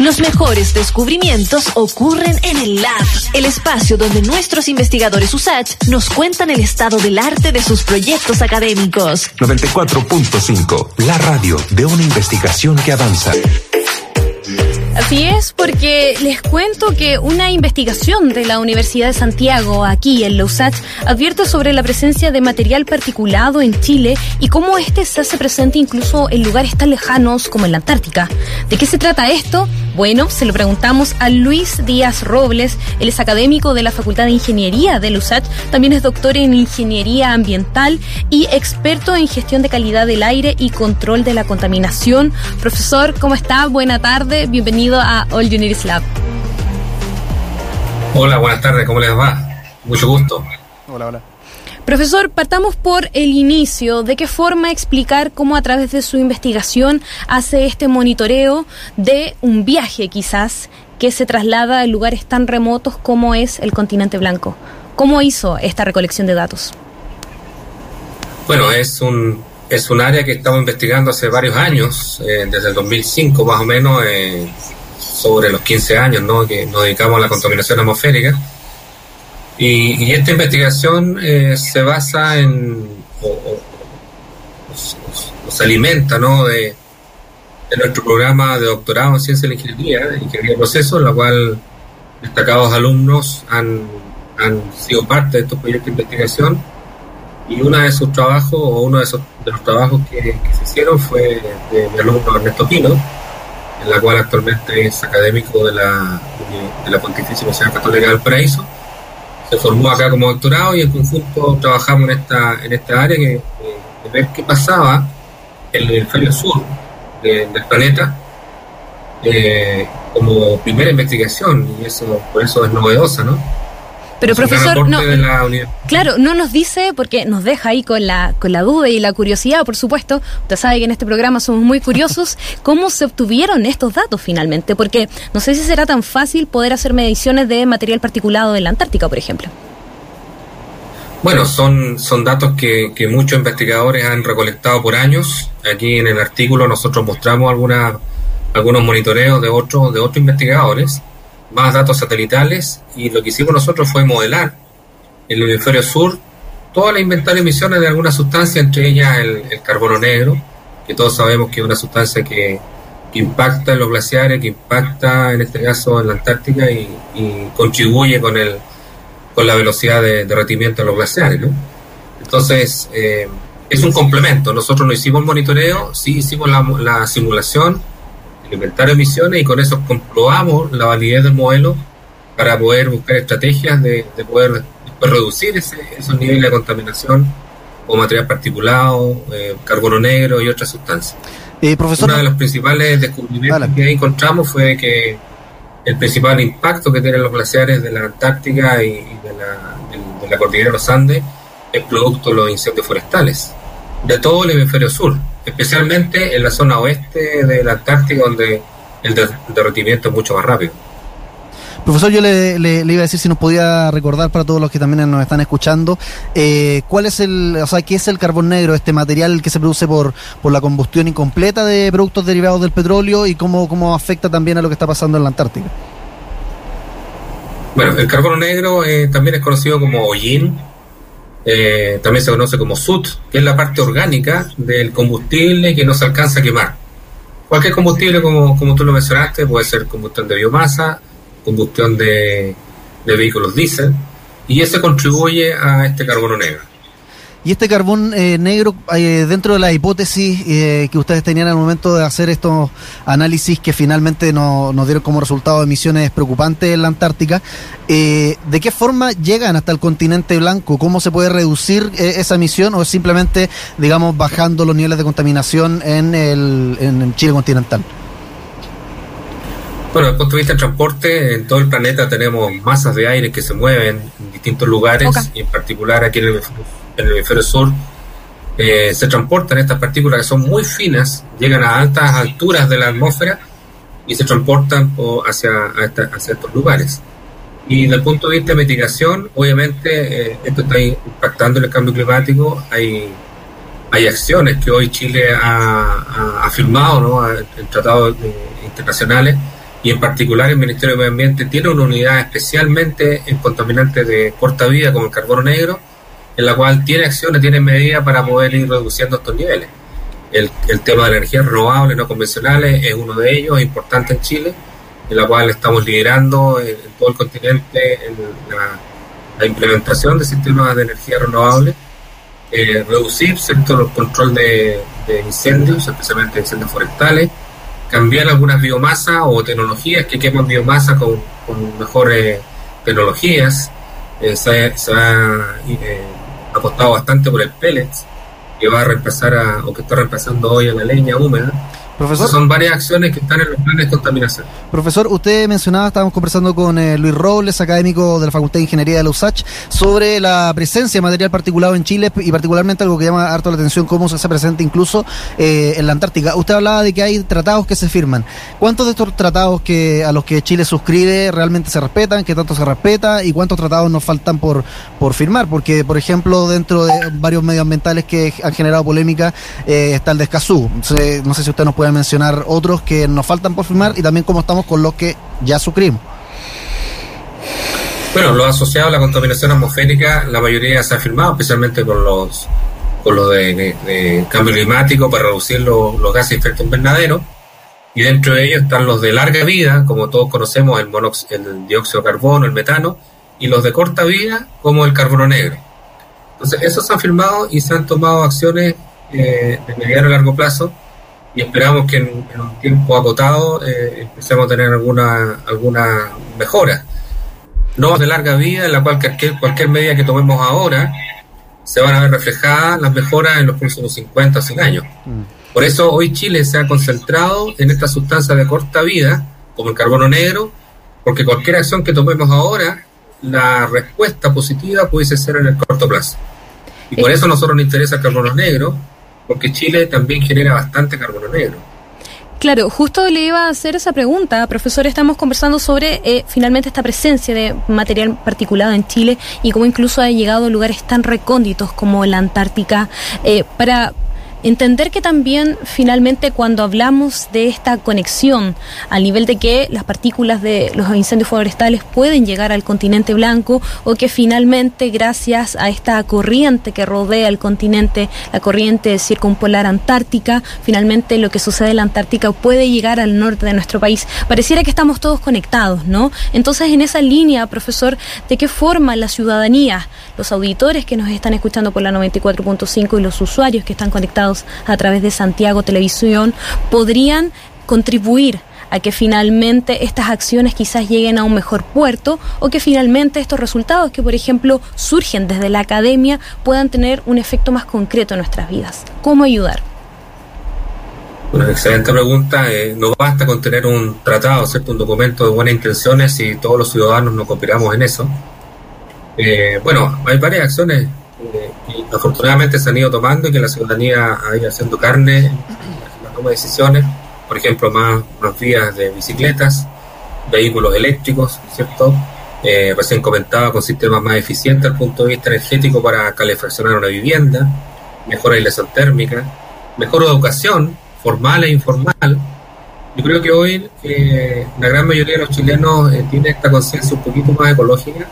Los mejores descubrimientos ocurren en el Lab, el espacio donde nuestros investigadores USACH nos cuentan el estado del arte de sus proyectos académicos. 94.5, la radio de una investigación que avanza. Así es, porque les cuento que una investigación de la Universidad de Santiago, aquí en Lausach, advierte sobre la presencia de material particulado en Chile y cómo este se hace presente incluso en lugares tan lejanos como en la Antártica. ¿De qué se trata esto? Bueno, se lo preguntamos a Luis Díaz Robles, él es académico de la Facultad de Ingeniería de LUSACH, también es doctor en Ingeniería Ambiental y experto en gestión de calidad del aire y control de la contaminación. Profesor, ¿cómo está? Buena tarde, bienvenido a All Uniris Lab. Hola, buenas tardes, ¿cómo les va? Mucho gusto. Hola, hola. Profesor, partamos por el inicio. ¿De qué forma explicar cómo a través de su investigación hace este monitoreo de un viaje quizás que se traslada a lugares tan remotos como es el continente blanco? ¿Cómo hizo esta recolección de datos? Bueno, es un, es un área que estamos investigando hace varios años, eh, desde el 2005 más o menos, eh, sobre los 15 años ¿no? que nos dedicamos a la contaminación atmosférica y, esta investigación eh, se basa en, o, se alimenta ¿no? de, nuestro programa de doctorado en ciencia de la ingeniería, de ingeniería de procesos, en la cual destacados alumnos han, han sido parte de estos proyectos de investigación. Y uno de sus trabajos, o uno de, esos, los trabajos que, se hicieron fue de mi alumno Ernesto Pino, en la cual actualmente es académico de la, de la Pontificia Universidad Católica del Paraíso se formó acá como doctorado y en conjunto trabajamos en esta, en esta área que, de, ver qué pasaba en el hemisferio sur del planeta eh, como primera investigación y eso por eso es novedosa, ¿no? Pero profesor, no, claro, no nos dice, porque nos deja ahí con la, con la duda y la curiosidad, por supuesto, usted sabe que en este programa somos muy curiosos, cómo se obtuvieron estos datos finalmente, porque no sé si será tan fácil poder hacer mediciones de material particulado en la Antártica, por ejemplo. Bueno, son, son datos que, que muchos investigadores han recolectado por años. Aquí en el artículo nosotros mostramos alguna, algunos monitoreos de otros, de otros investigadores más datos satelitales y lo que hicimos nosotros fue modelar en el hemisferio sur toda la inventario de emisiones de alguna sustancia, entre ellas el, carbono negro, que todos sabemos que es una sustancia que, impacta en los glaciares, que impacta en este caso en la Antártica y, contribuye con el con la velocidad de derretimiento de los glaciares. ¿no? Entonces, eh, es un complemento. Nosotros no hicimos monitoreo, sí hicimos la, la simulación inventario de emisiones y con eso comprobamos la validez del modelo para poder buscar estrategias de, poder reducir ese, esos niveles de contaminación o material particulado, eh, carbono negro y otras sustancias. Eh, profesor, Uno de los principales descubrimientos que encontramos fue que el principal impacto que tienen los glaciares de la Antártica y, de, la, de la cordillera de los Andes es producto de los incendios forestales de todo el hemisferio sur especialmente en la zona oeste de la Antártica, donde el derretimiento es mucho más rápido. Profesor, yo le, iba a decir si nos podía recordar para todos los que también nos están escuchando, eh, cuál es el, o sea, qué es el carbón negro, este material que se produce por, por la combustión incompleta de productos derivados del petróleo y cómo, cómo afecta también a lo que está pasando en la Antártica. Bueno, el carbono negro eh, también es conocido como hollín, eh, también se conoce como SUT, que es la parte orgánica del combustible que no se alcanza a quemar. Cualquier combustible, como, como tú lo mencionaste, puede ser combustión de biomasa, combustión de, de vehículos diésel, y ese contribuye a este carbono negro. Y este carbón eh, negro, eh, dentro de la hipótesis eh, que ustedes tenían al momento de hacer estos análisis que finalmente nos dieron como resultado emisiones preocupantes en la Antártica, ¿de qué forma llegan hasta el continente blanco? ¿Cómo se puede reducir esa emisión o es simplemente, digamos, bajando los niveles de contaminación en el, en Chile continental? Bueno, desde el punto de vista del transporte, en todo el planeta tenemos masas de aire que se mueven en distintos lugares, y en particular aquí en el en el hemisferio sur, eh, se transportan estas partículas que son muy finas, llegan a altas alturas de la atmósfera y se transportan hacia, hacia estos lugares. Y desde el punto de vista de mitigación, obviamente eh, esto está impactando en el cambio climático. Hay, hay acciones que hoy Chile ha, ha, firmado ¿no? en tratados internacionales y en particular el Ministerio de Medio Ambiente tiene una unidad especialmente en contaminantes de corta vida como el carbono negro, en la cual tiene acciones, tiene medidas para poder ir reduciendo estos niveles. El, el tema de la energía renovable no convencionales es uno de ellos, importante en Chile, en la cual estamos liderando en, en todo el continente en la, la, implementación de sistemas de energía renovable, eh, reducir el control de, de incendios, especialmente incendios forestales, cambiar algunas biomasas o tecnologías que queman biomasa con, con mejores tecnologías. Eh, se, se, eh, apostado bastante por el pellets, que va a reemplazar a, o que está reemplazando hoy a la leña húmeda. Profesor. Son varias acciones que están en los planes de contaminación. Profesor, usted mencionaba, estábamos conversando con eh, Luis Robles, académico de la Facultad de Ingeniería de la USACH, sobre la presencia de material particulado en Chile y particularmente algo que llama harto la atención, cómo se hace presente incluso eh, en la Antártica. Usted hablaba de que hay tratados que se firman. ¿Cuántos de estos tratados que a los que Chile suscribe realmente se respetan? ¿Qué tanto se respeta? ¿Y cuántos tratados nos faltan por, por firmar? Porque, por ejemplo, dentro de varios medioambientales que han generado polémica eh, está el de Escazú. No sé, no sé si usted nos puede mencionar otros que nos faltan por firmar y también cómo estamos con los que ya suscribimos. Bueno, lo asociado a la contaminación atmosférica, la mayoría se ha firmado, especialmente con los con lo de, cambio climático para reducir lo, los gases de efecto invernadero. Y dentro de ellos están los de larga vida, como todos conocemos, el, monox el dióxido de carbono, el metano, y los de corta vida, como el carbono negro. Entonces, esos se han firmado y se han tomado acciones eh, de mediano y largo plazo y esperamos que en, en un tiempo acotado eh, empecemos a tener alguna, alguna mejora. No de larga vida, en la cual cualquier, cualquier medida que tomemos ahora se van a ver reflejadas las mejoras en los próximos 50 o 100 años. Por eso hoy Chile se ha concentrado en esta sustancia de corta vida, como el carbono negro, porque cualquier acción que tomemos ahora, la respuesta positiva pudiese ser en el corto plazo. Y por eso a nosotros nos interesa el carbono negro, porque Chile también genera bastante carbono negro. Claro, justo le iba a hacer esa pregunta, profesor. Estamos conversando sobre eh, finalmente esta presencia de material particulado en Chile y cómo incluso ha llegado a lugares tan recónditos como la Antártica. Eh, para entender que también finalmente cuando hablamos de esta conexión al nivel de que las partículas de los incendios forestales pueden llegar al continente blanco o que finalmente gracias a esta corriente que rodea el continente, la corriente circumpolar antártica, finalmente lo que sucede en la Antártica puede llegar al norte de nuestro país. Pareciera que estamos todos conectados, ¿no? Entonces en esa línea, profesor, ¿de qué forma la ciudadanía, los auditores que nos están escuchando por la 94.5 y los usuarios que están conectados a través de Santiago Televisión podrían contribuir a que finalmente estas acciones quizás lleguen a un mejor puerto o que finalmente estos resultados que, por ejemplo, surgen desde la academia puedan tener un efecto más concreto en nuestras vidas. ¿Cómo ayudar? Una excelente pregunta. Eh, no basta con tener un tratado, ¿cierto? un documento de buenas intenciones si todos los ciudadanos nos cooperamos en eso. Eh, bueno, hay varias acciones eh, que afortunadamente se han ido tomando y que la ciudadanía ha ido haciendo carne en la toma de decisiones, por ejemplo, más, más vías de bicicletas, vehículos eléctricos, ¿cierto? Eh, recién comentaba con sistemas más eficientes el punto de vista energético para calefaccionar una vivienda, mejor aislación térmica, mejor educación, formal e informal. Yo creo que hoy eh, la gran mayoría de los chilenos eh, tiene esta conciencia un poquito más ecológica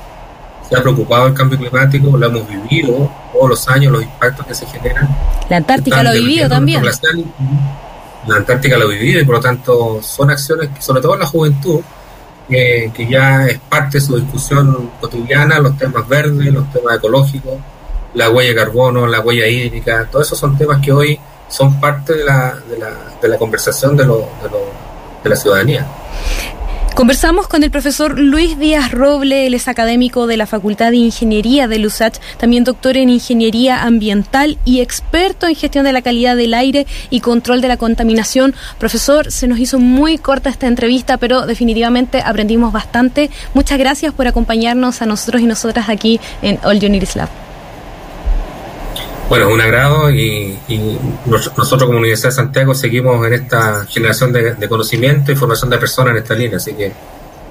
se ha preocupado el cambio climático, lo hemos vivido todos los años, los impactos que se generan. La Antártica lo ha vivido también. La Antártica lo ha vivido y por lo tanto son acciones que, sobre todo en la juventud, eh, que ya es parte de su discusión cotidiana, los temas verdes, los temas ecológicos, la huella de carbono, la huella hídrica, todos esos son temas que hoy son parte de la, de la, de la conversación de, lo, de, lo, de la ciudadanía. Conversamos con el profesor Luis Díaz Roble, él es académico de la Facultad de Ingeniería de LUSACH, también doctor en Ingeniería Ambiental y experto en gestión de la calidad del aire y control de la contaminación. Profesor, se nos hizo muy corta esta entrevista, pero definitivamente aprendimos bastante. Muchas gracias por acompañarnos a nosotros y nosotras aquí en All Unities Lab. Bueno, un agrado y, y, nosotros como Universidad de Santiago seguimos en esta generación de, de, conocimiento y formación de personas en esta línea, así que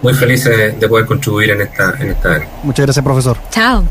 muy felices de, de poder contribuir en esta, en esta área. Muchas gracias, profesor. Chao.